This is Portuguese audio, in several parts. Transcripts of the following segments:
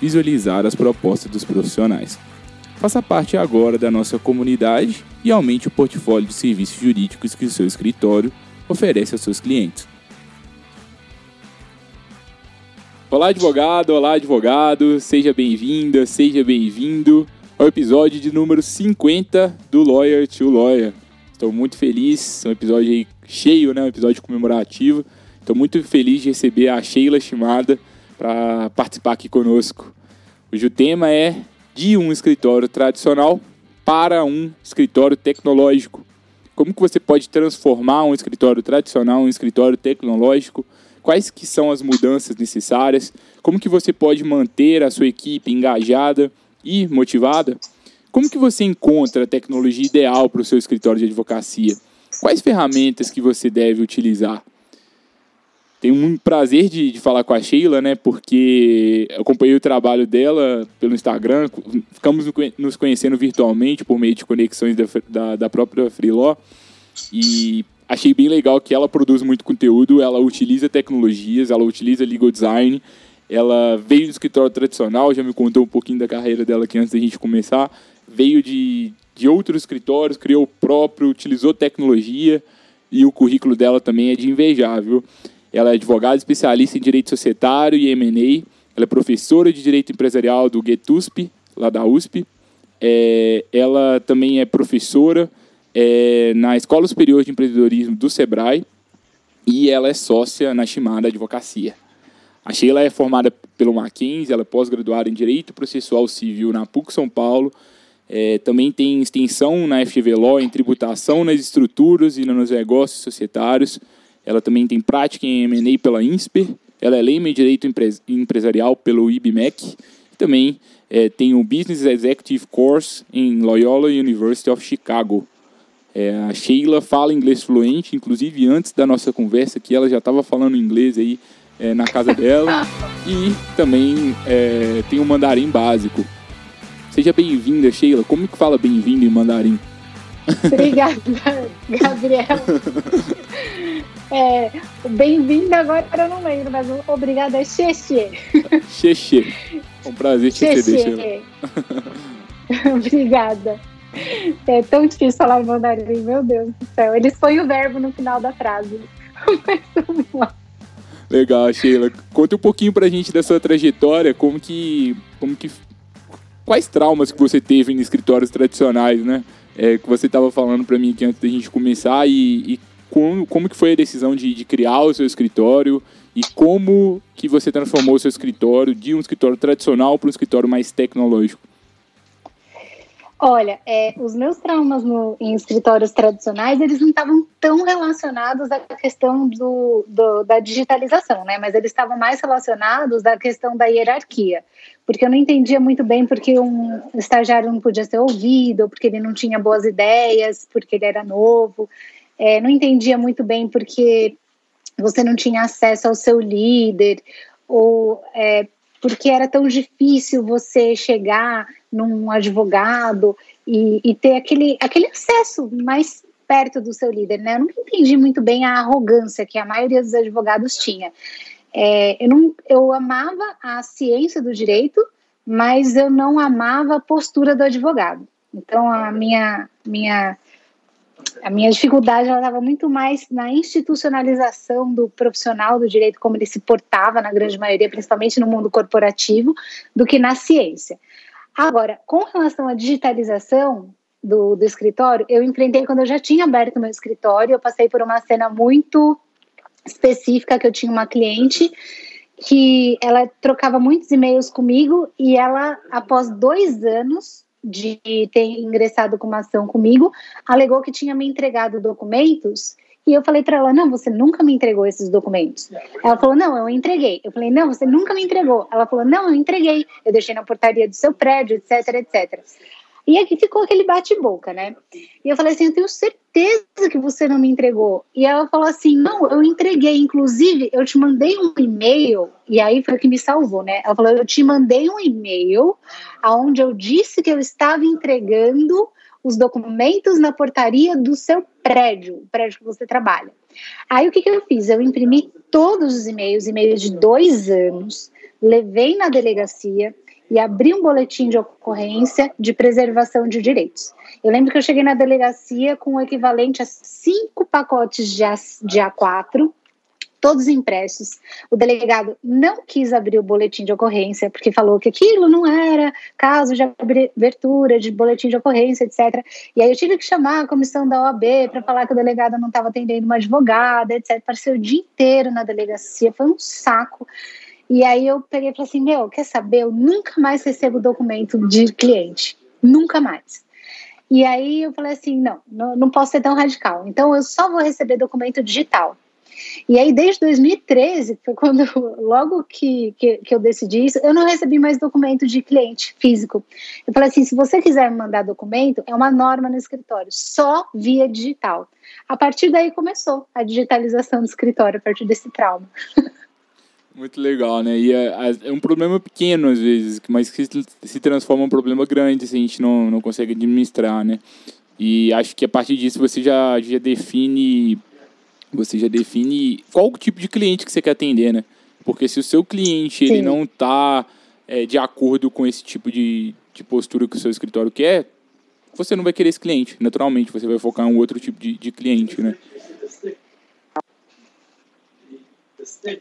visualizar as propostas dos profissionais. Faça parte agora da nossa comunidade e aumente o portfólio de serviços jurídicos que o seu escritório oferece aos seus clientes. Olá, advogado! Olá, advogado! Seja bem-vinda, seja bem-vindo ao episódio de número 50 do Lawyer to Lawyer. Estou muito feliz, é um episódio cheio, né? um episódio comemorativo. Estou muito feliz de receber a Sheila Shimada para participar aqui conosco. Hoje o tema é de um escritório tradicional para um escritório tecnológico. Como que você pode transformar um escritório tradicional em um escritório tecnológico? Quais que são as mudanças necessárias? Como que você pode manter a sua equipe engajada e motivada? Como que você encontra a tecnologia ideal para o seu escritório de advocacia? Quais ferramentas que você deve utilizar? Tenho muito prazer de, de, falar com a Sheila, né? Porque acompanhei o trabalho dela pelo Instagram, ficamos nos conhecendo virtualmente por meio de conexões da, da, da própria Freeló. E achei bem legal que ela produz muito conteúdo, ela utiliza tecnologias, ela utiliza legal design. Ela veio do escritório tradicional, já me contou um pouquinho da carreira dela aqui antes da gente começar. Veio de, de outros escritórios, criou o próprio, utilizou tecnologia e o currículo dela também é de invejar, viu? Ela é advogada especialista em direito societário e M&A. Ela é professora de direito empresarial do GETUSP, lá da USP. É, ela também é professora é, na Escola Superior de Empreendedorismo do SEBRAE e ela é sócia na Shimada Advocacia. A Sheila é formada pelo Mackenzie, ela é pós-graduada em Direito Processual Civil na PUC São Paulo. É, também tem extensão na FGV Law em tributação nas estruturas e nos negócios societários. Ela também tem prática em M&A pela INSPER. Ela é Lema em Direito Empresarial pelo IBMEC. Também é, tem o Business Executive Course em Loyola University of Chicago. É, a Sheila fala inglês fluente, inclusive antes da nossa conversa aqui ela já estava falando inglês aí é, na casa dela. e também é, tem o um mandarim básico. Seja bem-vinda, Sheila. Como que fala bem-vindo em mandarim? Obrigada, Gabriel. É, bem-vindo agora eu não lembro, mas obrigada é Xexê. Xexê. Um prazer te receber, Obrigada. É tão difícil falar mandarim, meu Deus do céu. Eles põem o verbo no final da frase. Mas vamos lá. Legal, Sheila. Conta um pouquinho pra gente da sua trajetória, como que. Como que quais traumas que você teve em escritórios tradicionais, né? É, que você estava falando para mim aqui antes da gente começar e, e como, como que foi a decisão de, de criar o seu escritório e como que você transformou o seu escritório de um escritório tradicional para um escritório mais tecnológico? Olha, é, os meus traumas no, em escritórios tradicionais, eles não estavam tão relacionados à questão do, do, da digitalização, né? Mas eles estavam mais relacionados à questão da hierarquia. Porque eu não entendia muito bem porque um estagiário não podia ser ouvido, porque ele não tinha boas ideias, porque ele era novo. É, não entendia muito bem porque você não tinha acesso ao seu líder, ou é, porque era tão difícil você chegar num advogado e, e, ter aquele, aquele acesso mais perto do seu líder, né? Eu nunca entendi muito bem a arrogância que a maioria dos advogados tinha. É, eu, não, eu amava a ciência do direito, mas eu não amava a postura do advogado. Então, a minha, minha a minha dificuldade estava muito mais na institucionalização do profissional do direito, como ele se portava na grande maioria, principalmente no mundo corporativo, do que na ciência. Agora, com relação à digitalização do, do escritório, eu empreendei quando eu já tinha aberto meu escritório, eu passei por uma cena muito específica que eu tinha uma cliente que ela trocava muitos e-mails comigo e ela, após dois anos de ter ingressado com uma ação comigo, alegou que tinha me entregado documentos e eu falei para ela: não, você nunca me entregou esses documentos. Ela falou: não, eu entreguei. Eu falei: não, você nunca me entregou. Ela falou: não, eu entreguei. Eu deixei na portaria do seu prédio, etc, etc. E aqui ficou aquele bate-boca, né? E eu falei assim: eu tenho certeza que você não me entregou. E ela falou assim: não, eu entreguei. Inclusive, eu te mandei um e-mail. E aí foi o que me salvou, né? Ela falou: eu te mandei um e-mail onde eu disse que eu estava entregando os documentos na portaria do seu prédio, o prédio que você trabalha. Aí o que, que eu fiz? Eu imprimi todos os e-mails, e-mails de dois anos, levei na delegacia e abri um boletim de ocorrência de preservação de direitos. Eu lembro que eu cheguei na delegacia com o equivalente a cinco pacotes de, A, de A4 todos impressos. O delegado não quis abrir o boletim de ocorrência, porque falou que aquilo não era caso de abertura de boletim de ocorrência, etc. E aí eu tive que chamar a comissão da OAB para falar que o delegado não estava atendendo uma advogada, etc. Passei o dia inteiro na delegacia, foi um saco. E aí eu peguei e falei assim: meu, quer saber? Eu nunca mais recebo documento de cliente. Nunca mais. E aí eu falei assim: não, não, não posso ser tão radical. Então eu só vou receber documento digital. E aí, desde 2013, foi quando, logo que, que, que, eu decidi isso, eu não recebi mais documento de cliente físico. Eu falei assim: se você quiser mandar documento, é uma norma no escritório, só via digital. A partir daí começou a digitalização do escritório, a partir desse trauma. Muito legal, né? E é, é, um problema pequeno às vezes, mas que se transforma em um problema grande se a gente não, não consegue administrar, né? E acho que a partir disso você já, já define você já define qual tipo de cliente que você quer atender, né? Porque se o seu cliente ele não está é, de acordo com esse tipo de, de postura que o seu escritório quer, você não vai querer esse cliente. Naturalmente, você vai focar em um outro tipo de, de cliente, né?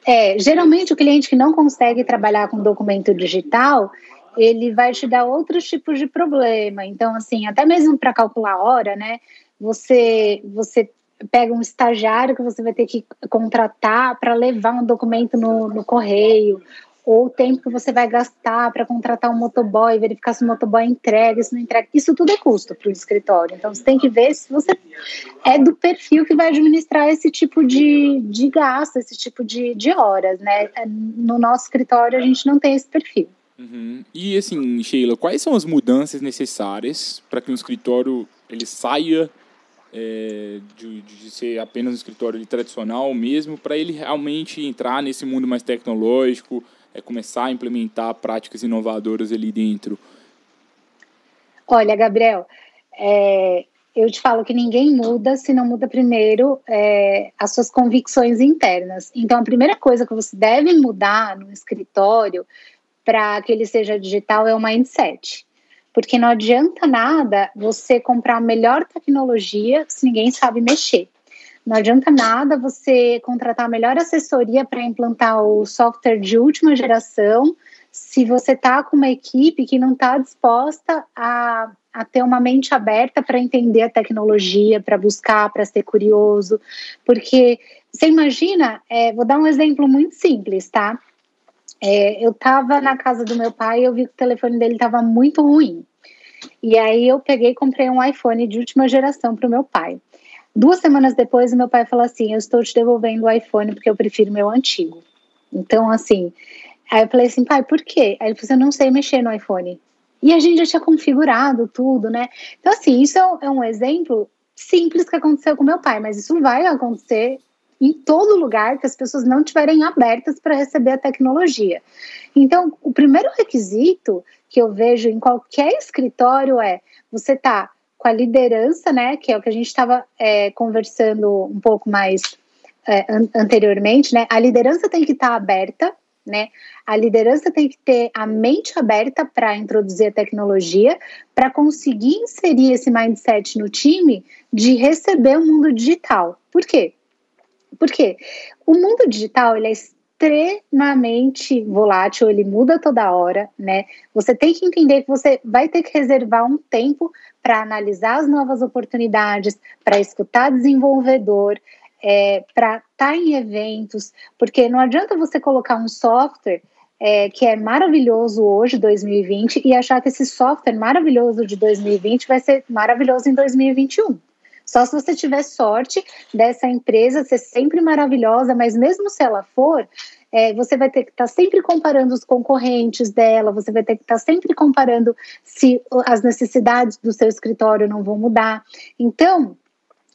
É, geralmente o cliente que não consegue trabalhar com documento digital, ele vai te dar outros tipos de problema. Então, assim, até mesmo para calcular a hora, né? Você, você pega um estagiário que você vai ter que contratar para levar um documento no, no correio, ou o tempo que você vai gastar para contratar um motoboy, verificar se o motoboy entrega, se não entrega. Isso tudo é custo para o escritório. Então você tem que ver se você é do perfil que vai administrar esse tipo de, de gasto, esse tipo de, de horas, né? No nosso escritório a gente não tem esse perfil. Uhum. E assim, Sheila, quais são as mudanças necessárias para que um escritório ele saia é, de, de, ser apenas um escritório tradicional mesmo, para ele realmente entrar nesse mundo mais tecnológico, é, começar a implementar práticas inovadoras ali dentro? Olha, Gabriel, é, eu te falo que ninguém muda se não muda primeiro é, as suas convicções internas. Então, a primeira coisa que você deve mudar no escritório para que ele seja digital é o mindset. Porque não adianta nada você comprar a melhor tecnologia se ninguém sabe mexer. Não adianta nada você contratar a melhor assessoria para implantar o software de última geração se você está com uma equipe que não está disposta a, a ter uma mente aberta para entender a tecnologia, para buscar, para ser curioso. Porque você imagina, é, vou dar um exemplo muito simples, tá? É, eu estava na casa do meu pai e eu vi que o telefone dele estava muito ruim. E aí eu peguei e comprei um iPhone de última geração para o meu pai. Duas semanas depois, meu pai falou assim: Eu estou te devolvendo o iPhone porque eu prefiro meu antigo. Então, assim, aí eu falei assim, pai, por quê? Aí ele falou assim: Eu não sei mexer no iPhone. E a gente já tinha configurado tudo, né? Então, assim, isso é um exemplo simples que aconteceu com meu pai, mas isso vai acontecer em todo lugar que as pessoas não estiverem abertas para receber a tecnologia. Então, o primeiro requisito que eu vejo em qualquer escritório é você tá com a liderança, né, que é o que a gente estava é, conversando um pouco mais é, an anteriormente, né, a liderança tem que estar tá aberta, né, a liderança tem que ter a mente aberta para introduzir a tecnologia, para conseguir inserir esse mindset no time de receber o mundo digital. Por quê? Porque o mundo digital ele é extremamente volátil, ele muda toda hora, né? Você tem que entender que você vai ter que reservar um tempo para analisar as novas oportunidades, para escutar desenvolvedor, é, para estar tá em eventos, porque não adianta você colocar um software é, que é maravilhoso hoje, 2020, e achar que esse software maravilhoso de 2020 vai ser maravilhoso em 2021. Só se você tiver sorte dessa empresa ser sempre maravilhosa, mas mesmo se ela for, é, você vai ter que estar tá sempre comparando os concorrentes dela, você vai ter que estar tá sempre comparando se as necessidades do seu escritório não vão mudar. Então,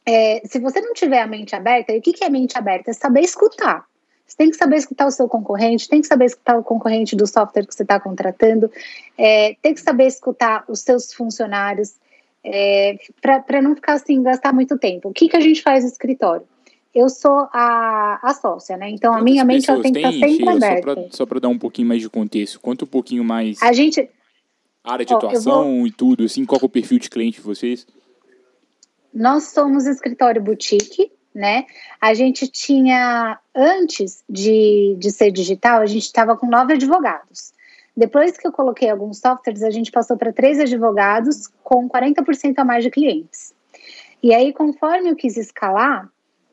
é, se você não tiver a mente aberta, e o que, que é mente aberta? É saber escutar. Você tem que saber escutar o seu concorrente, tem que saber escutar o concorrente do software que você está contratando, é, tem que saber escutar os seus funcionários, é, para não ficar assim, gastar muito tempo. O que, que a gente faz no escritório? Eu sou a, a sócia, né? Então a minha mente ela tem que estar tá sempre aberta. Só para dar um pouquinho mais de contexto, conta um pouquinho mais. A gente. Área de ó, atuação vou... e tudo, assim, qual é o perfil de cliente de vocês? Nós somos escritório boutique, né? A gente tinha, antes de, de ser digital, a gente estava com nove advogados. Depois que eu coloquei alguns softwares, a gente passou para três advogados com 40% a mais de clientes. E aí, conforme eu quis escalar,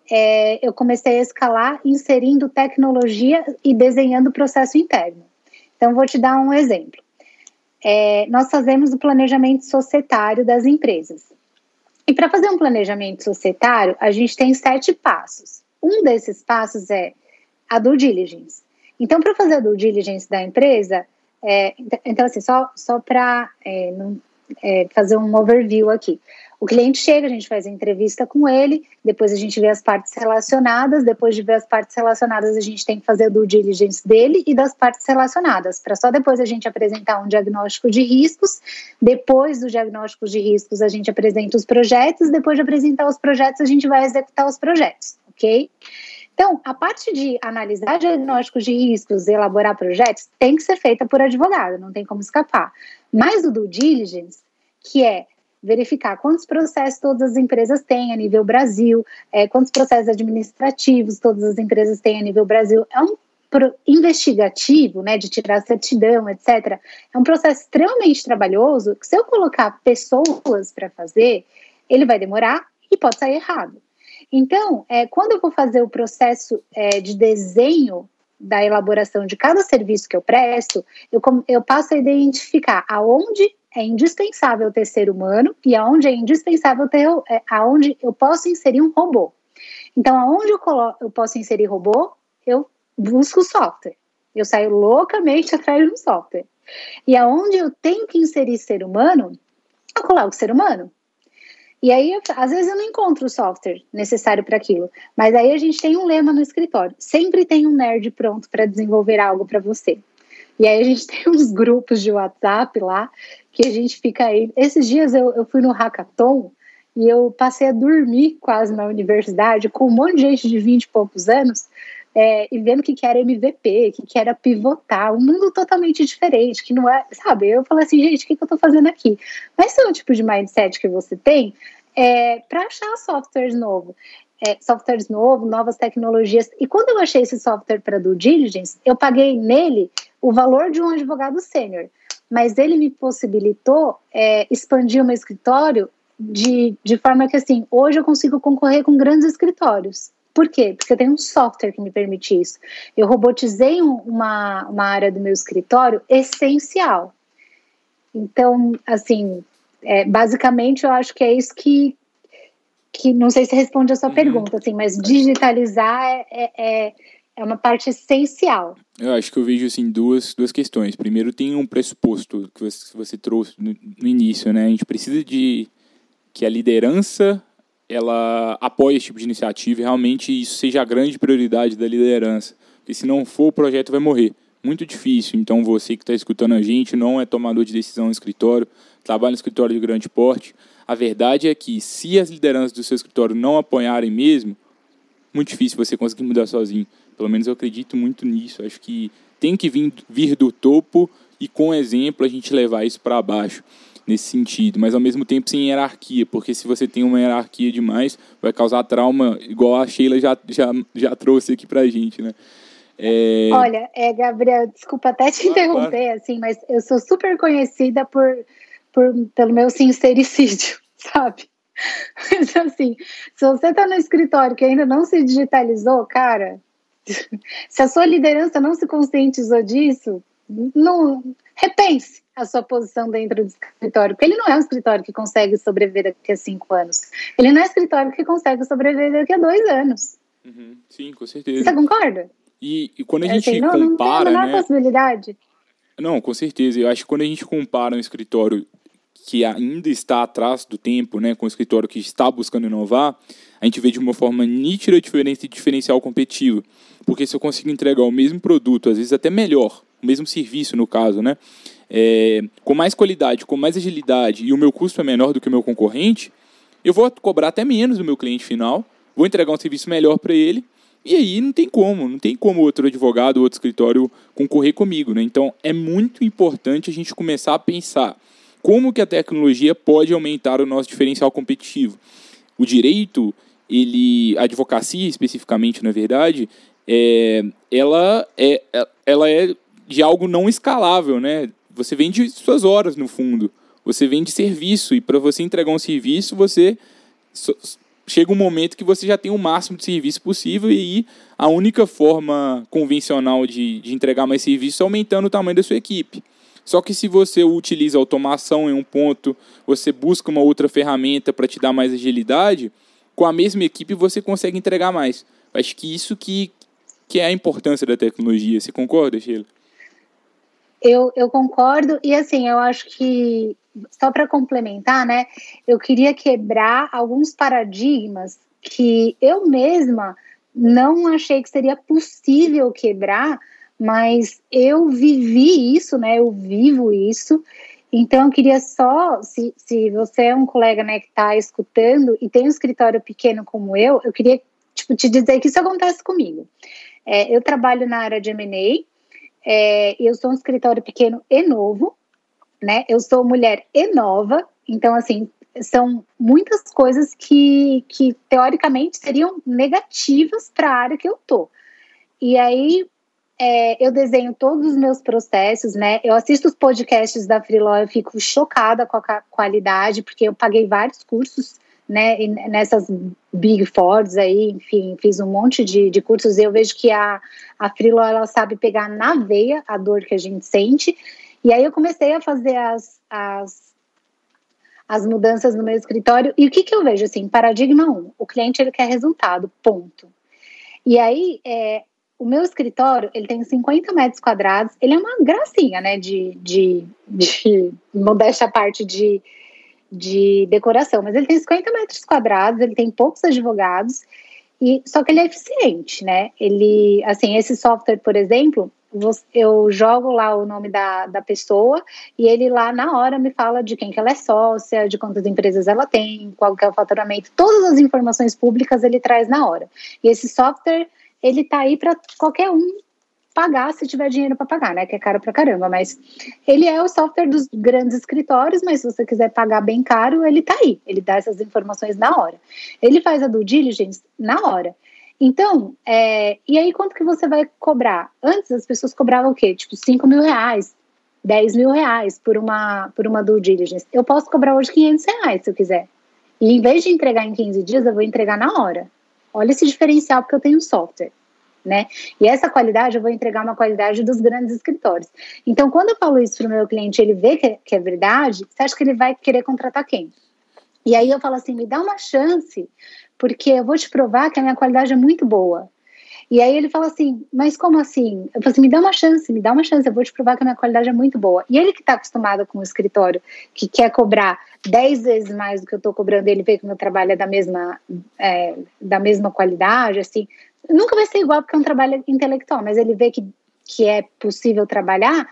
é, eu comecei a escalar inserindo tecnologia e desenhando o processo interno. Então, vou te dar um exemplo. É, nós fazemos o planejamento societário das empresas. E para fazer um planejamento societário, a gente tem sete passos. Um desses passos é a due diligence. Então, para fazer a due diligence da empresa, é, então, assim, só, só para é, é, fazer um overview aqui. O cliente chega, a gente faz a entrevista com ele, depois a gente vê as partes relacionadas, depois de ver as partes relacionadas, a gente tem que fazer a due diligence dele e das partes relacionadas, para só depois a gente apresentar um diagnóstico de riscos, depois do diagnóstico de riscos a gente apresenta os projetos, depois de apresentar os projetos a gente vai executar os projetos, ok? Então, a parte de analisar diagnósticos de riscos, elaborar projetos, tem que ser feita por advogado, não tem como escapar. Mas o due diligence, que é verificar quantos processos todas as empresas têm a nível Brasil, é, quantos processos administrativos todas as empresas têm a nível Brasil. É um investigativo, né, de tirar certidão, etc. É um processo extremamente trabalhoso que se eu colocar pessoas para fazer, ele vai demorar e pode sair errado. Então, é, quando eu vou fazer o processo é, de desenho da elaboração de cada serviço que eu presto, eu, eu passo a identificar aonde é indispensável ter ser humano e aonde é indispensável ter é, aonde eu posso inserir um robô. Então, aonde eu, eu posso inserir robô, eu busco software. Eu saio loucamente atrás de um software. E aonde eu tenho que inserir ser humano, eu coloco ser humano. E aí, às vezes, eu não encontro o software necessário para aquilo. Mas aí a gente tem um lema no escritório: sempre tem um nerd pronto para desenvolver algo para você. E aí a gente tem uns grupos de WhatsApp lá que a gente fica aí. Esses dias eu, eu fui no hackathon e eu passei a dormir quase na universidade com um monte de gente de 20 e poucos anos é, e vendo que, que era MVP, que, que era pivotar, um mundo totalmente diferente, que não é, sabe? Eu falei assim, gente, o que, que eu tô fazendo aqui? Mas esse é o tipo de mindset que você tem é, para achar softwares novo. É, softwares novos, novas tecnologias. E quando eu achei esse software para due diligence, eu paguei nele o valor de um advogado sênior mas ele me possibilitou é, expandir o meu escritório de, de forma que, assim, hoje eu consigo concorrer com grandes escritórios. Por quê? Porque eu tenho um software que me permite isso. Eu robotizei uma, uma área do meu escritório essencial. Então, assim, é, basicamente eu acho que é isso que, que não sei se responde a sua uhum. pergunta, assim, mas digitalizar é, é, é é uma parte essencial. Eu acho que eu vejo assim duas, duas questões. Primeiro tem um pressuposto que você, você trouxe no, no, início, né? A gente precisa de que a liderança ela apoie esse tipo de iniciativa e realmente isso seja a grande prioridade da liderança. Porque se não for, o projeto vai morrer. Muito difícil. Então você que está escutando a gente não é tomador de decisão no escritório, trabalha no escritório de grande porte. A verdade é que se as lideranças do seu escritório não apoiarem mesmo, muito difícil você conseguir mudar sozinho. Pelo menos eu acredito muito nisso. Acho que tem que vir, vir do topo e com exemplo a gente levar isso para baixo nesse sentido, mas ao mesmo tempo sem hierarquia, porque se você tem uma hierarquia demais, vai causar trauma, igual a Sheila já, já, já trouxe aqui para a gente, né? É... Olha, é, Gabriel, desculpa até te interromper, claro. assim, mas eu sou super conhecida por, por, pelo meu sincericídio, sabe? Mas assim, se você está no escritório que ainda não se digitalizou, cara, se a sua liderança não se conscientizou disso, não repense a sua posição dentro do escritório, porque ele não é um escritório que consegue sobreviver daqui a cinco anos. Ele não é um escritório que consegue sobreviver daqui a dois anos. Uhum, sim, com certeza. Você concorda? E, e quando a gente assim, não, compara, não tem a né? possibilidade. Não, com certeza. Eu acho que quando a gente compara um escritório que ainda está atrás do tempo, né, com o escritório que está buscando inovar, a gente vê de uma forma nítida a diferença de diferencial competitivo. Porque se eu consigo entregar o mesmo produto, às vezes até melhor, o mesmo serviço no caso, né, é, com mais qualidade, com mais agilidade e o meu custo é menor do que o meu concorrente, eu vou cobrar até menos do meu cliente final, vou entregar um serviço melhor para ele e aí não tem como, não tem como outro advogado, outro escritório concorrer comigo, né? Então é muito importante a gente começar a pensar como que a tecnologia pode aumentar o nosso diferencial competitivo. O direito, ele, a advocacia especificamente, na verdade, é, ela, é, ela é de algo não escalável, né? Você vende suas horas no fundo, você vende serviço e para você entregar um serviço você chega um momento que você já tem o máximo de serviço possível e aí a única forma convencional de, de entregar mais serviço é aumentando o tamanho da sua equipe. Só que se você utiliza automação em um ponto, você busca uma outra ferramenta para te dar mais agilidade, com a mesma equipe você consegue entregar mais. Acho que isso que, que é a importância da tecnologia. Você concorda, Sheila? Eu, eu concordo, e assim, eu acho que só para complementar, né, eu queria quebrar alguns paradigmas que eu mesma não achei que seria possível quebrar, mas eu vivi isso, né, eu vivo isso. Então, eu queria só, se, se você é um colega né, que está escutando e tem um escritório pequeno como eu, eu queria tipo, te dizer que isso acontece comigo. É, eu trabalho na área de M&A, é, eu sou um escritório pequeno e novo, né? Eu sou mulher e nova, então assim são muitas coisas que, que teoricamente seriam negativas para a área que eu tô. E aí é, eu desenho todos os meus processos, né? Eu assisto os podcasts da Freelaw, eu fico chocada com a qualidade, porque eu paguei vários cursos, né? nessas Big Fours aí, enfim, fiz um monte de, de cursos e eu vejo que a, a Freelaw, ela sabe pegar na veia a dor que a gente sente e aí eu comecei a fazer as, as, as mudanças no meu escritório. E o que, que eu vejo? Assim, paradigma 1, um, o cliente ele quer resultado, ponto. E aí, é, o meu escritório, ele tem 50 metros quadrados, ele é uma gracinha, né, de, de, de modéstia a parte de, de decoração, mas ele tem 50 metros quadrados, ele tem poucos advogados, e só que ele é eficiente, né, ele, assim, esse software, por exemplo, eu jogo lá o nome da, da pessoa e ele lá na hora me fala de quem que ela é sócia, de quantas empresas ela tem, qual que é o faturamento, todas as informações públicas ele traz na hora. E esse software, ele tá aí para qualquer um pagar se tiver dinheiro para pagar, né? Que é caro pra caramba, mas ele é o software dos grandes escritórios, mas se você quiser pagar bem caro, ele tá aí. Ele dá essas informações na hora. Ele faz a due diligence na hora. Então, é, e aí quanto que você vai cobrar? Antes as pessoas cobravam o quê? Tipo, 5 mil reais, 10 mil reais por uma, por uma due diligence. Eu posso cobrar hoje 500 reais se eu quiser. E em vez de entregar em 15 dias, eu vou entregar na hora. Olha esse diferencial porque eu tenho software. Né? E essa qualidade eu vou entregar uma qualidade dos grandes escritórios. Então, quando eu falo isso para o meu cliente, ele vê que, que é verdade, você acha que ele vai querer contratar quem? E aí eu falo assim, me dá uma chance, porque eu vou te provar que a minha qualidade é muito boa. E aí ele fala assim, mas como assim? Eu falo assim, me dá uma chance, me dá uma chance, eu vou te provar que a minha qualidade é muito boa. E ele que está acostumado com o escritório, que quer cobrar 10 vezes mais do que eu estou cobrando, ele vê que o meu trabalho é da mesma, é, da mesma qualidade, assim, nunca vai ser igual porque é um trabalho intelectual, mas ele vê que, que é possível trabalhar,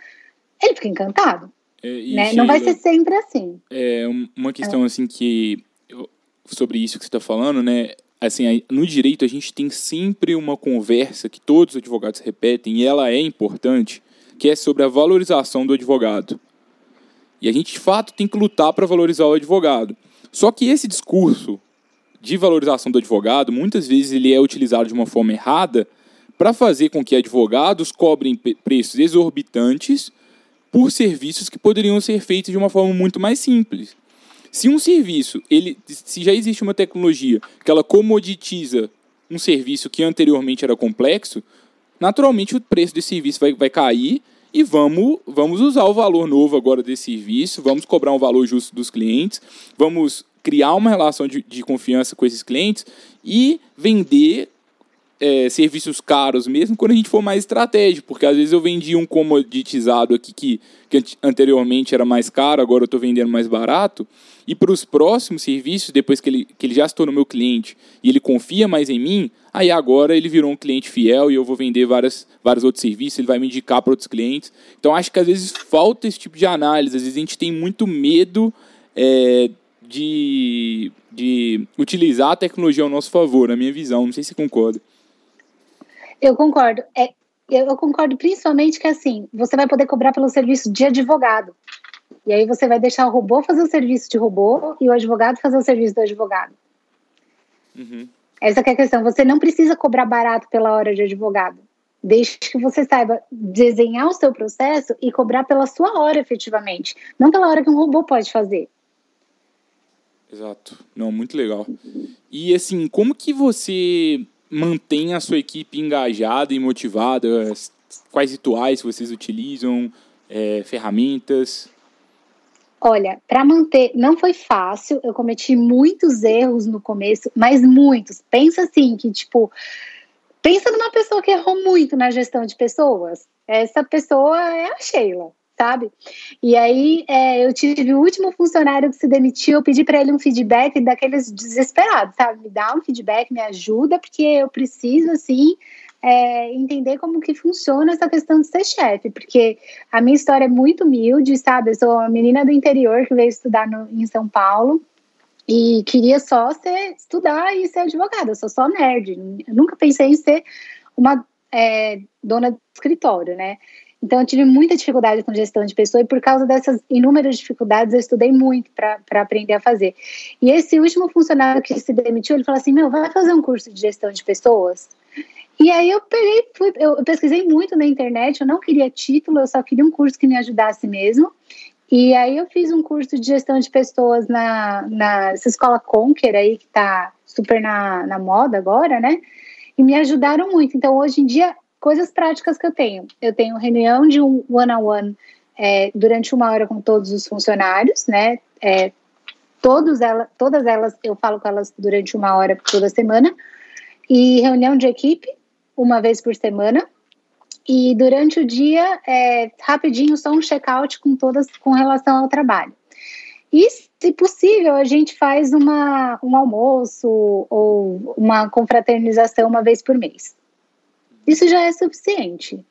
ele fica encantado. É, né? Não vai ser sempre assim. É uma questão é. assim que sobre isso que você está falando, né? Assim, no direito a gente tem sempre uma conversa que todos os advogados repetem e ela é importante, que é sobre a valorização do advogado. E a gente de fato tem que lutar para valorizar o advogado. Só que esse discurso de valorização do advogado, muitas vezes ele é utilizado de uma forma errada para fazer com que advogados cobrem preços exorbitantes por serviços que poderiam ser feitos de uma forma muito mais simples. Se um serviço, ele, se já existe uma tecnologia que ela comoditiza um serviço que anteriormente era complexo, naturalmente o preço desse serviço vai, vai cair e vamos, vamos usar o valor novo agora desse serviço, vamos cobrar um valor justo dos clientes, vamos criar uma relação de, de confiança com esses clientes e vender é, serviços caros mesmo quando a gente for mais estratégico, porque às vezes eu vendi um comoditizado aqui que, que anteriormente era mais caro, agora eu estou vendendo mais barato, e para os próximos serviços, depois que ele, que ele já se tornou meu cliente e ele confia mais em mim, aí agora ele virou um cliente fiel e eu vou vender várias, vários outros serviços, ele vai me indicar para outros clientes. Então acho que às vezes falta esse tipo de análise, às vezes a gente tem muito medo é, de, de utilizar a tecnologia ao nosso favor, na minha visão, não sei se você concorda. Eu concordo. É, eu concordo principalmente que assim, você vai poder cobrar pelo serviço de advogado. E aí você vai deixar o robô fazer o serviço de robô e o advogado fazer o serviço do advogado. Uhum. Essa é a questão. Você não precisa cobrar barato pela hora de advogado. Desde que você saiba desenhar o seu processo e cobrar pela sua hora, efetivamente. Não pela hora que um robô pode fazer. Exato. Não, muito legal. E assim, como que você mantém a sua equipe engajada e motivada? Quais rituais vocês utilizam? É, ferramentas? Olha, para manter, não foi fácil. Eu cometi muitos erros no começo, mas muitos. Pensa assim, que tipo, pensa numa pessoa que errou muito na gestão de pessoas. Essa pessoa é a Sheila sabe? E aí é, eu tive o último funcionário que se demitiu, eu pedi para ele um feedback daqueles desesperados, sabe? Me dá um feedback, me ajuda, porque eu preciso, assim, é, entender como que funciona essa questão de ser chefe, porque a minha história é muito humilde, sabe? Eu sou uma menina do interior que veio estudar no, em São Paulo, e queria só ser, estudar e ser advogada. Eu sou só nerd. Eu nunca pensei em ser uma é, dona de escritório, né? Então, eu tive muita dificuldade com gestão de pessoa e por causa dessas inúmeras dificuldades, eu estudei muito para aprender a fazer. E esse último funcionário que se demitiu, ele falou assim: Meu, vai fazer um curso de gestão de pessoas? E aí eu peguei, fui, eu pesquisei muito na internet, eu não queria título, eu só queria um curso que me ajudasse mesmo. E aí eu fiz um curso de gestão de pessoas na, na escola Conquer aí, que está super na, na moda agora, né? E me ajudaram muito. Então, hoje em dia, coisas práticas que eu tenho. Eu tenho reunião de um one-on-one é, durante uma hora com todos os funcionários, né? É, todos ela, todas elas, eu falo com elas durante uma hora toda semana. E reunião de equipe, uma vez por semana. E durante o dia, é, rapidinho, só um check-out com todas com relação ao trabalho. E, se possível, a gente faz uma, um almoço ou uma confraternização uma vez por mês. Isso já é suficiente.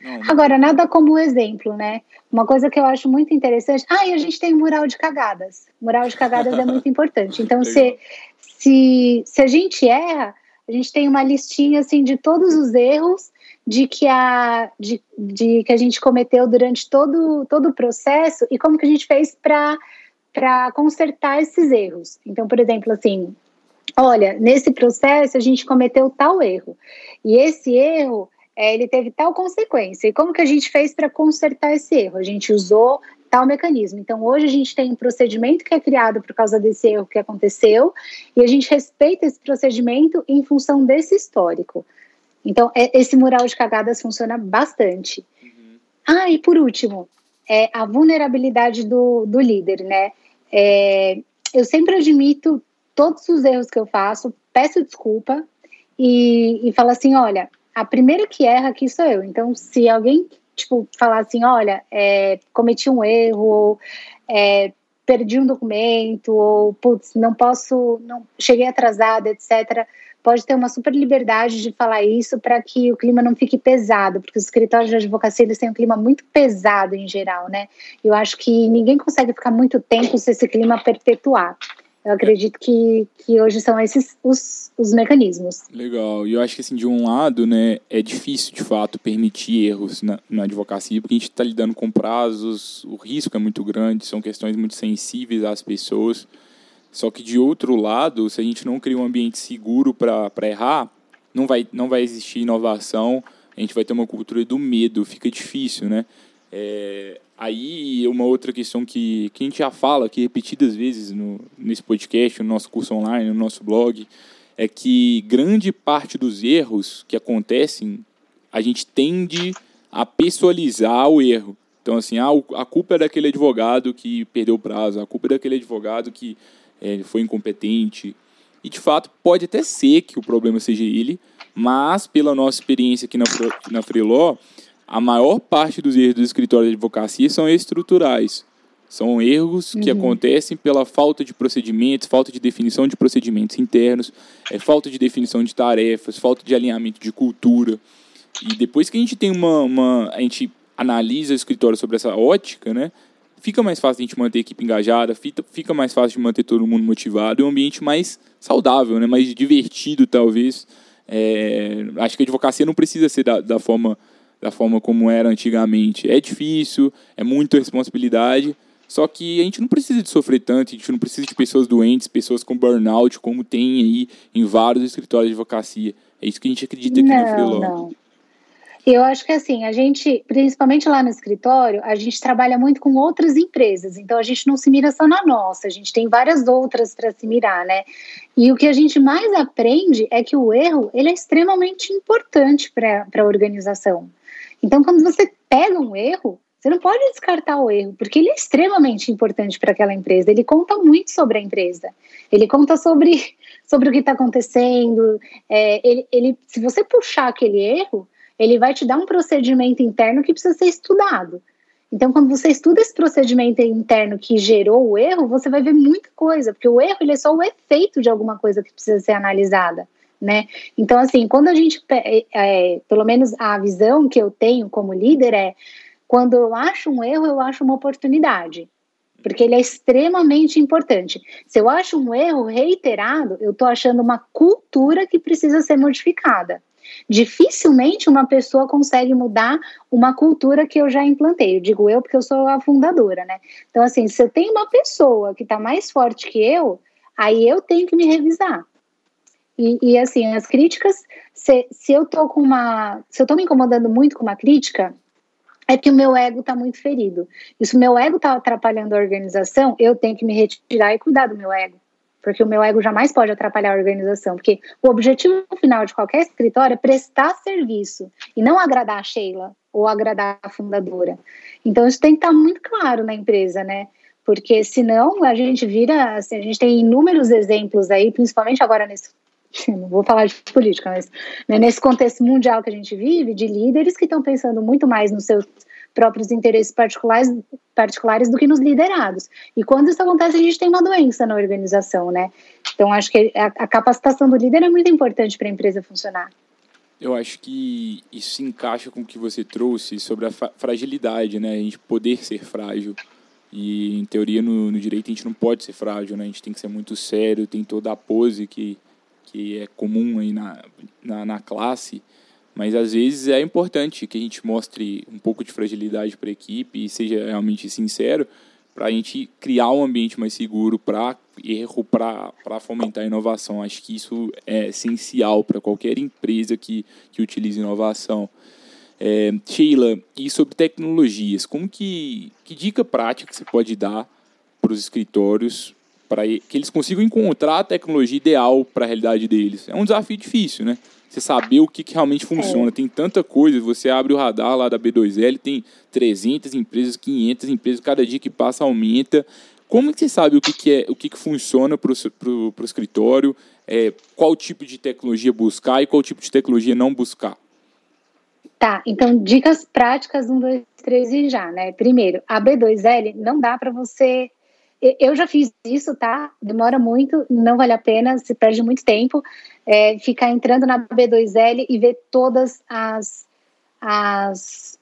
Não. Agora, nada como exemplo, né? Uma coisa que eu acho muito interessante. Ah, e a gente tem mural de cagadas. Mural de cagadas é muito importante. Então, se, se, se a gente erra, a gente tem uma listinha assim de todos os erros de que a, de, de que a gente cometeu durante todo, todo o processo e como que a gente fez para consertar esses erros. Então, por exemplo, assim, olha, nesse processo a gente cometeu tal erro. E esse erro, é, ele teve tal consequência. E como que a gente fez para consertar esse erro? A gente usou tal mecanismo. Então, hoje a gente tem um procedimento que é criado por causa desse erro que aconteceu, e a gente respeita esse procedimento em função desse histórico. Então, é, esse mural de cagadas funciona bastante. Uhum. Ah, e por último, é a vulnerabilidade do, do líder, né? É, eu sempre admito todos os erros que eu faço, peço desculpa e, e falo assim: olha, a primeira que erra aqui sou eu. Então, se alguém, tipo, falar assim: olha, é, cometi um erro, ou é, perdi um documento, ou putz, não posso, não cheguei atrasada, etc. Pode ter uma super liberdade de falar isso para que o clima não fique pesado, porque os escritórios de advocacia eles têm um clima muito pesado em geral, né? Eu acho que ninguém consegue ficar muito tempo se esse clima perpetuar. Eu acredito que, que hoje são esses os, os mecanismos. Legal. E eu acho que, assim, de um lado, né, é difícil, de fato, permitir erros na, na advocacia, porque a gente está lidando com prazos, o risco é muito grande, são questões muito sensíveis às pessoas. Só que, de outro lado, se a gente não cria um ambiente seguro para errar, não vai, não vai existir inovação, a gente vai ter uma cultura do medo, fica difícil, né? É, aí, uma outra questão que, que a gente já fala aqui repetidas vezes no, nesse podcast, no nosso curso online, no nosso blog, é que grande parte dos erros que acontecem, a gente tende a pessoalizar o erro. Então, assim, ah, a culpa é daquele advogado que perdeu o prazo, a culpa é daquele advogado que é, foi incompetente. E, de fato, pode até ser que o problema seja ele, mas, pela nossa experiência aqui na, na Freeló, a maior parte dos erros do escritório de advocacia são estruturais. São erros que uhum. acontecem pela falta de procedimentos, falta de definição de procedimentos internos, é, falta de definição de tarefas, falta de alinhamento de cultura. E depois que a gente tem uma, uma a gente analisa o escritório sobre essa ótica, né? Fica mais fácil a gente manter a equipe engajada, fica mais fácil de manter todo mundo motivado e um ambiente mais saudável, né? mais divertido, talvez. É, acho que a advocacia não precisa ser da, da, forma, da forma como era antigamente. É difícil, é muita responsabilidade, só que a gente não precisa de sofrer tanto, a gente não precisa de pessoas doentes, pessoas com burnout, como tem aí em vários escritórios de advocacia. É isso que a gente acredita aqui não, no Freelog. Não. Eu acho que assim, a gente, principalmente lá no escritório, a gente trabalha muito com outras empresas, então a gente não se mira só na nossa, a gente tem várias outras para se mirar, né? E o que a gente mais aprende é que o erro ele é extremamente importante para a organização. Então, quando você pega um erro, você não pode descartar o erro, porque ele é extremamente importante para aquela empresa. Ele conta muito sobre a empresa. Ele conta sobre, sobre o que está acontecendo. É, ele, ele, se você puxar aquele erro, ele vai te dar um procedimento interno que precisa ser estudado. Então, quando você estuda esse procedimento interno que gerou o erro, você vai ver muita coisa, porque o erro ele é só o efeito de alguma coisa que precisa ser analisada, né? Então, assim, quando a gente, é, é, pelo menos a visão que eu tenho como líder é, quando eu acho um erro, eu acho uma oportunidade, porque ele é extremamente importante. Se eu acho um erro reiterado, eu estou achando uma cultura que precisa ser modificada. Dificilmente uma pessoa consegue mudar uma cultura que eu já implantei. Eu digo eu porque eu sou a fundadora, né? Então, assim, se eu tenho uma pessoa que está mais forte que eu, aí eu tenho que me revisar. E, e assim, as críticas, se, se eu tô com uma. Se eu tô me incomodando muito com uma crítica, é que o meu ego está muito ferido. E se o meu ego está atrapalhando a organização, eu tenho que me retirar e cuidar do meu ego porque o meu ego jamais pode atrapalhar a organização, porque o objetivo final de qualquer escritório é prestar serviço e não agradar a Sheila ou agradar a fundadora. Então isso tem que estar muito claro na empresa, né? Porque senão a gente vira, assim, a gente tem inúmeros exemplos aí, principalmente agora nesse não vou falar de política, mas né, nesse contexto mundial que a gente vive, de líderes que estão pensando muito mais nos seus próprios interesses particulares, particulares do que nos liderados. E quando isso acontece, a gente tem uma doença na organização, né? Então, acho que a, a capacitação do líder é muito importante para a empresa funcionar. Eu acho que isso se encaixa com o que você trouxe sobre a fragilidade, né? A gente poder ser frágil. E, em teoria, no, no, direito, a gente não pode ser frágil, né? A gente tem que ser muito sério, tem toda a pose que, que é comum aí na, na, na classe. Mas às vezes é importante que a gente mostre um pouco de fragilidade para a equipe e seja realmente sincero para a gente criar um ambiente mais seguro para erro, para fomentar a inovação. Acho que isso é essencial para qualquer empresa que, que utilize inovação. É, Sheila, e sobre tecnologias, como que, que dica prática você pode dar para os escritórios para que eles consigam encontrar a tecnologia ideal para a realidade deles? É um desafio difícil, né? você saber o que, que realmente funciona. É. Tem tanta coisa, você abre o radar lá da B2L, tem 300 empresas, 500 empresas, cada dia que passa aumenta. Como que você sabe o que, que é, o que, que funciona para o escritório, é, qual tipo de tecnologia buscar e qual tipo de tecnologia não buscar? Tá, então dicas práticas, um, dois, três e já, né? Primeiro, a B2L não dá para você eu já fiz isso, tá? Demora muito, não vale a pena, se perde muito tempo. É, ficar entrando na B2L e ver todas as, as,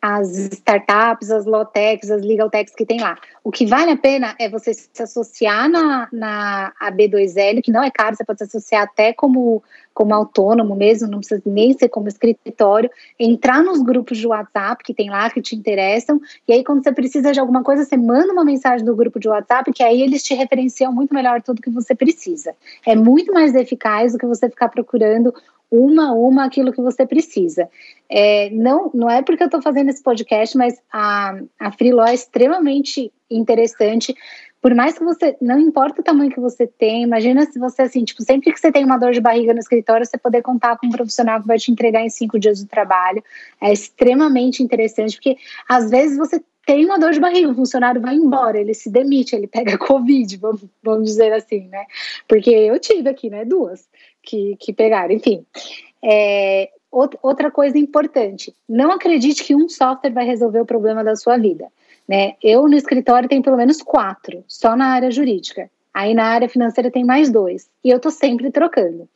as startups, as low-techs, as legal-techs que tem lá. O que vale a pena é você se associar na, na a B2L, que não é caro, você pode se associar até como, como autônomo mesmo, não precisa nem ser como escritório, entrar nos grupos de WhatsApp que tem lá que te interessam, e aí quando você precisa de alguma coisa, você manda uma mensagem do grupo de WhatsApp, que aí eles te referenciam muito melhor tudo que você precisa. É muito mais eficaz do que você ficar procurando uma a uma aquilo que você precisa. É, não, não é porque eu estou fazendo esse podcast, mas a, a Freelaw é extremamente interessante por mais que você, não importa o tamanho que você tem, imagina se você, assim, tipo, sempre que você tem uma dor de barriga no escritório, você poder contar com um profissional que vai te entregar em cinco dias de trabalho. É extremamente interessante, porque às vezes você tem uma dor de barriga, o funcionário vai embora, ele se demite, ele pega Covid, vamos, vamos dizer assim, né? Porque eu tive aqui, né, duas que, que pegaram, enfim. É, outra coisa importante, não acredite que um software vai resolver o problema da sua vida. Né? Eu no escritório tenho pelo menos quatro, só na área jurídica. Aí na área financeira tem mais dois. E eu tô sempre trocando.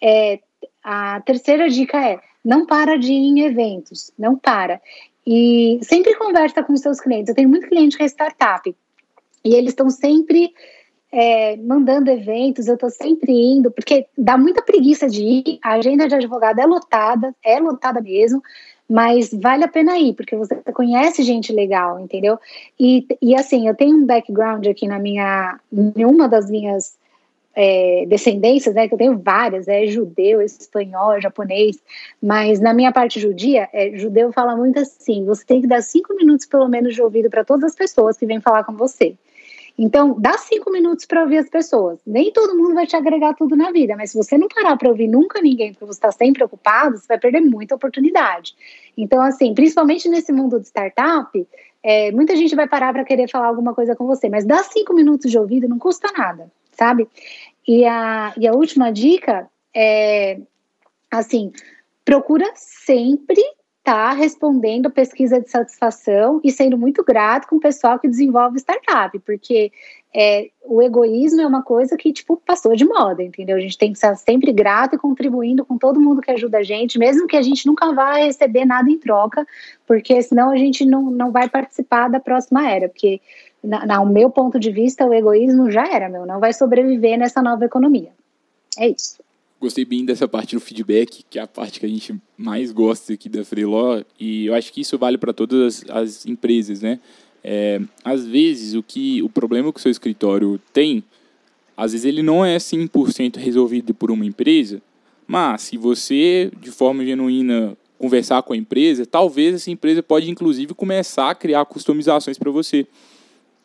É, a terceira dica é: não para de ir em eventos, não para. E sempre conversa com seus clientes. Eu tenho muito cliente que é startup. E eles estão sempre é, mandando eventos, eu estou sempre indo, porque dá muita preguiça de ir. A agenda de advogado é lotada, é lotada mesmo mas vale a pena ir, porque você conhece gente legal, entendeu? E, e assim, eu tenho um background aqui na minha, em uma das minhas é, descendências, né, que eu tenho várias, é judeu, espanhol, japonês, mas na minha parte judia, é, judeu fala muito assim, você tem que dar cinco minutos pelo menos de ouvido para todas as pessoas que vêm falar com você. Então, dá cinco minutos para ouvir as pessoas. Nem todo mundo vai te agregar tudo na vida, mas se você não parar para ouvir nunca ninguém, porque você está sempre ocupado, você vai perder muita oportunidade. Então, assim, principalmente nesse mundo de startup, é, muita gente vai parar para querer falar alguma coisa com você, mas dá cinco minutos de ouvido não custa nada, sabe? E a, e a última dica é, assim, procura sempre está respondendo a pesquisa de satisfação e sendo muito grato com o pessoal que desenvolve startup, porque é, o egoísmo é uma coisa que, tipo, passou de moda, entendeu? A gente tem que estar sempre grato e contribuindo com todo mundo que ajuda a gente, mesmo que a gente nunca vá receber nada em troca, porque senão a gente não, não vai participar da próxima era, porque, na, na, no meu ponto de vista, o egoísmo já era, meu, não vai sobreviver nessa nova economia. É isso. Gostei bem dessa parte do feedback, que é a parte que a gente mais gosta aqui da Freeló, e eu acho que isso vale para todas as, as, empresas, né? É, às vezes, o que o problema que o seu escritório tem, às vezes ele não é 100% resolvido por uma empresa, mas se você, de forma genuína, conversar com a empresa, talvez essa empresa pode, inclusive, começar a criar customizações para você.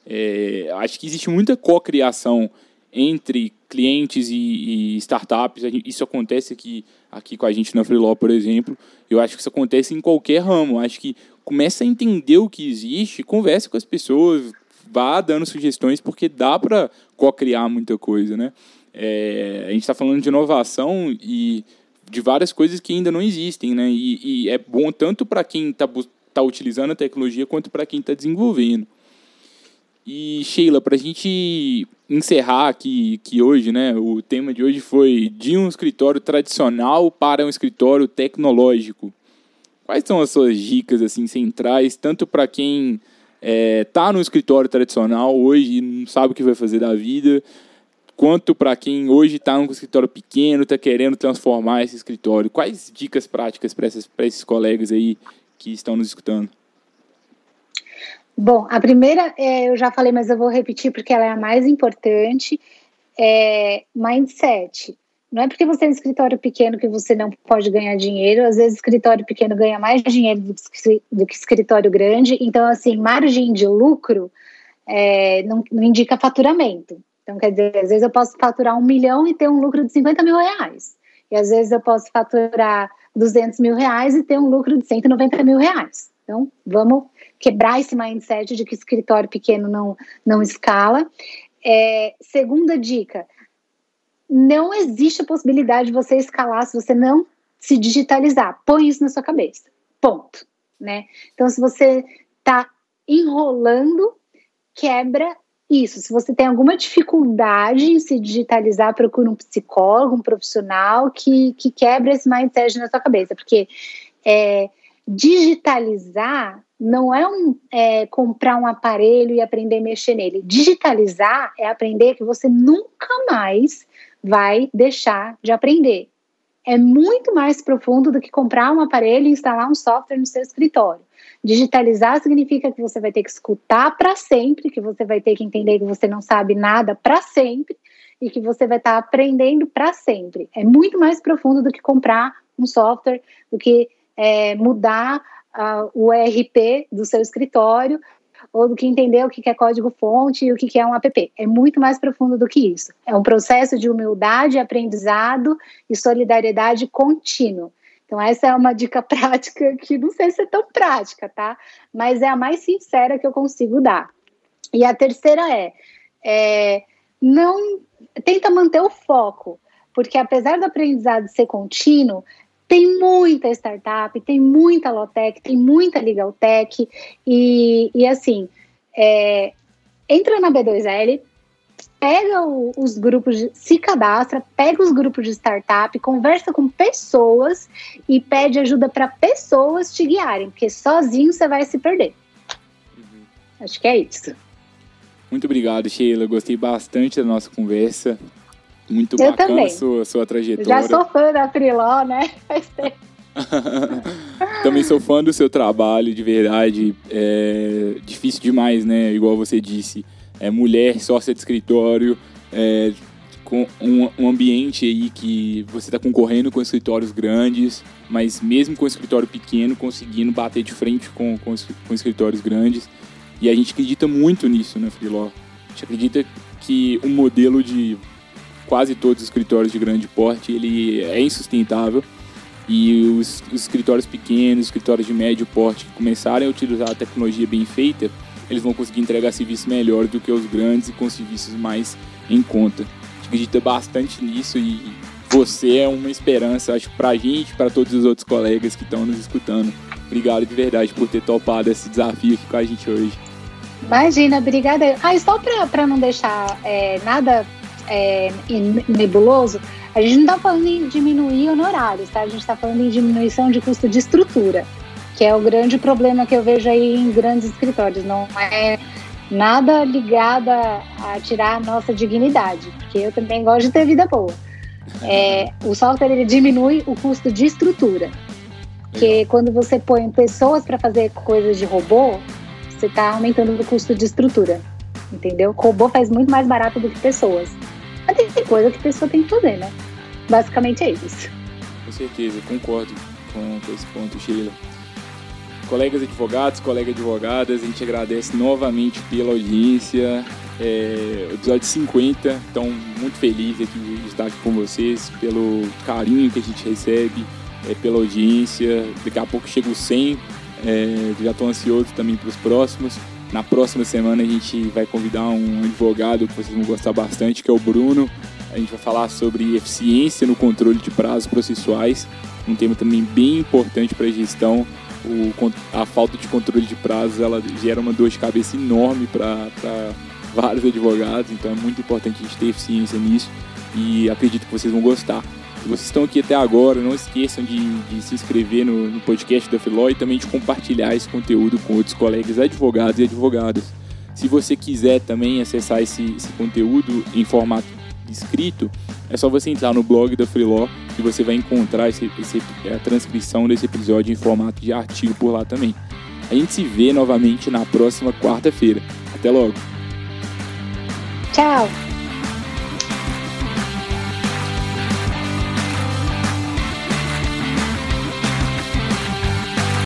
É, acho que existe muita co-criação entre clientes e, e, startups. Isso acontece aqui, aqui com a gente na Freeló, por exemplo. Eu acho que isso acontece em qualquer ramo. Acho que começa a entender o que existe, converse com as pessoas, vá dando sugestões, porque dá para co-criar muita coisa, né? É, a gente está falando de inovação e de várias coisas que ainda não existem, né? E, e é bom tanto para quem está tá utilizando a tecnologia quanto para quem está desenvolvendo. E Sheila, para a gente encerrar aqui que hoje, né, o tema de hoje foi de um escritório tradicional para um escritório tecnológico. Quais são as suas dicas assim centrais, tanto para quem está é, no escritório tradicional hoje e não sabe o que vai fazer da vida, quanto para quem hoje está num escritório pequeno, está querendo transformar esse escritório? Quais dicas práticas para esses colegas aí que estão nos escutando? Bom, a primeira é, eu já falei, mas eu vou repetir porque ela é a mais importante. É mindset. Não é porque você é um escritório pequeno que você não pode ganhar dinheiro. Às vezes, escritório pequeno ganha mais dinheiro do que, do que escritório grande. Então, assim, margem de lucro é, não, não, indica faturamento. Então, quer dizer, às vezes eu posso faturar um milhão e ter um lucro de 50 mil reais. E às vezes eu posso faturar 200 mil reais e ter um lucro de 190 mil reais. Então, vamos quebrar esse mindset de que escritório pequeno não, não escala. É, segunda dica: não existe a possibilidade de você escalar se você não se digitalizar. Põe isso na sua cabeça. Ponto. Né? Então, se você está enrolando, quebra isso. Se você tem alguma dificuldade em se digitalizar, procura um psicólogo, um profissional que, que quebra esse mindset na sua cabeça. Porque é, digitalizar não é, um, é, comprar um aparelho e aprender a mexer nele. Digitalizar é aprender que você nunca mais vai deixar de aprender. é muito mais profundo do que comprar um aparelho e instalar um software no seu escritório. Digitalizar significa que você vai ter que escutar para sempre, que você vai ter que entender que você não sabe nada para sempre e que você vai estar tá aprendendo para sempre. É muito mais profundo do que comprar um software, do que é, mudar o ERP do seu escritório ou do que entender o que é código-fonte e o que é um app. É muito mais profundo do que isso. É um processo de humildade, aprendizado e solidariedade contínuo. Então, essa é uma dica prática que não sei se é tão prática, tá? Mas é a mais sincera que eu consigo dar. E a terceira é, é não tenta manter o foco, porque apesar do aprendizado ser contínuo, tem muita startup, tem muita Lotec, tem muita Legaltech, e, e assim, é, entra na B2L, pega o, os grupos, de, se cadastra, pega os grupos de startup, conversa com pessoas e pede ajuda para pessoas te guiarem, porque sozinho você vai se perder. Uhum. Acho que é isso. Muito obrigado, Sheila. Gostei bastante da nossa conversa. Muito eu bacana também. Sua, sua trajetória. Já sou fã da Triló, né? Faz tempo. também sou fã do seu trabalho, de verdade. É difícil demais, né? Igual você disse. É mulher, sócia de escritório, é, com um, um, ambiente aí que você está concorrendo com escritórios grandes, mas mesmo com escritório pequeno, conseguindo bater de frente com, com, com escritórios grandes. E a gente acredita muito nisso, né, Freeló? A gente acredita que o modelo de quase todos os escritórios de grande porte, ele é insustentável. E os, os escritórios pequenos, escritórios de médio porte que começarem a utilizar a tecnologia bem feita, eles vão conseguir entregar serviços melhor do que os grandes e com serviços mais em conta. A gente acredita bastante nisso e você é uma esperança, acho, pra gente, para todos os outros colegas que estão nos escutando. Obrigado de verdade por ter topado esse desafio aqui com a gente hoje. Imagina, obrigada. Ah, só para não deixar é, nada é, nebuloso, a gente não está falando em diminuir honorários, tá? A gente está falando em diminuição de custo de estrutura, que é o grande problema que eu vejo aí em grandes escritórios. Não é nada ligado a, tirar a nossa dignidade, porque eu também gosto de ter vida boa. É, o software ele diminui o custo de estrutura, que quando você põe pessoas para fazer coisas de robô, você está aumentando o custo de estrutura, entendeu? O robô faz muito mais barato do que pessoas. Mas tem coisa que a pessoa tem que fazer, né? Basicamente é isso. Com certeza, concordo com, com esse ponto, Sheila. Colegas advogados, colegas advogadas, a gente agradece novamente pela audiência. É, episódio 50, então muito feliz aqui de estar aqui com vocês, pelo carinho que a gente recebe, é, pela audiência. Daqui a pouco chega o 100, é, já estou ansioso também para os próximos. Na próxima semana a gente vai convidar um advogado que vocês vão gostar bastante, que é o Bruno. A gente vai falar sobre eficiência no controle de prazos processuais, um tema também bem importante para a gestão. O, a falta de controle de prazos ela gera uma dor de cabeça enorme para vários advogados, então é muito importante a gente ter eficiência nisso e acredito que vocês vão gostar. Se vocês estão aqui até agora, não esqueçam de, de se inscrever no, no, podcast da Filó e também de compartilhar esse conteúdo com outros colegas advogados e advogadas. Se você quiser também acessar esse, esse conteúdo em formato escrito, é só você entrar no blog da Freeló que você vai encontrar esse, esse, a transcrição desse episódio em formato de artigo por lá também. A gente se vê novamente na próxima quarta-feira. Até logo! Tchau!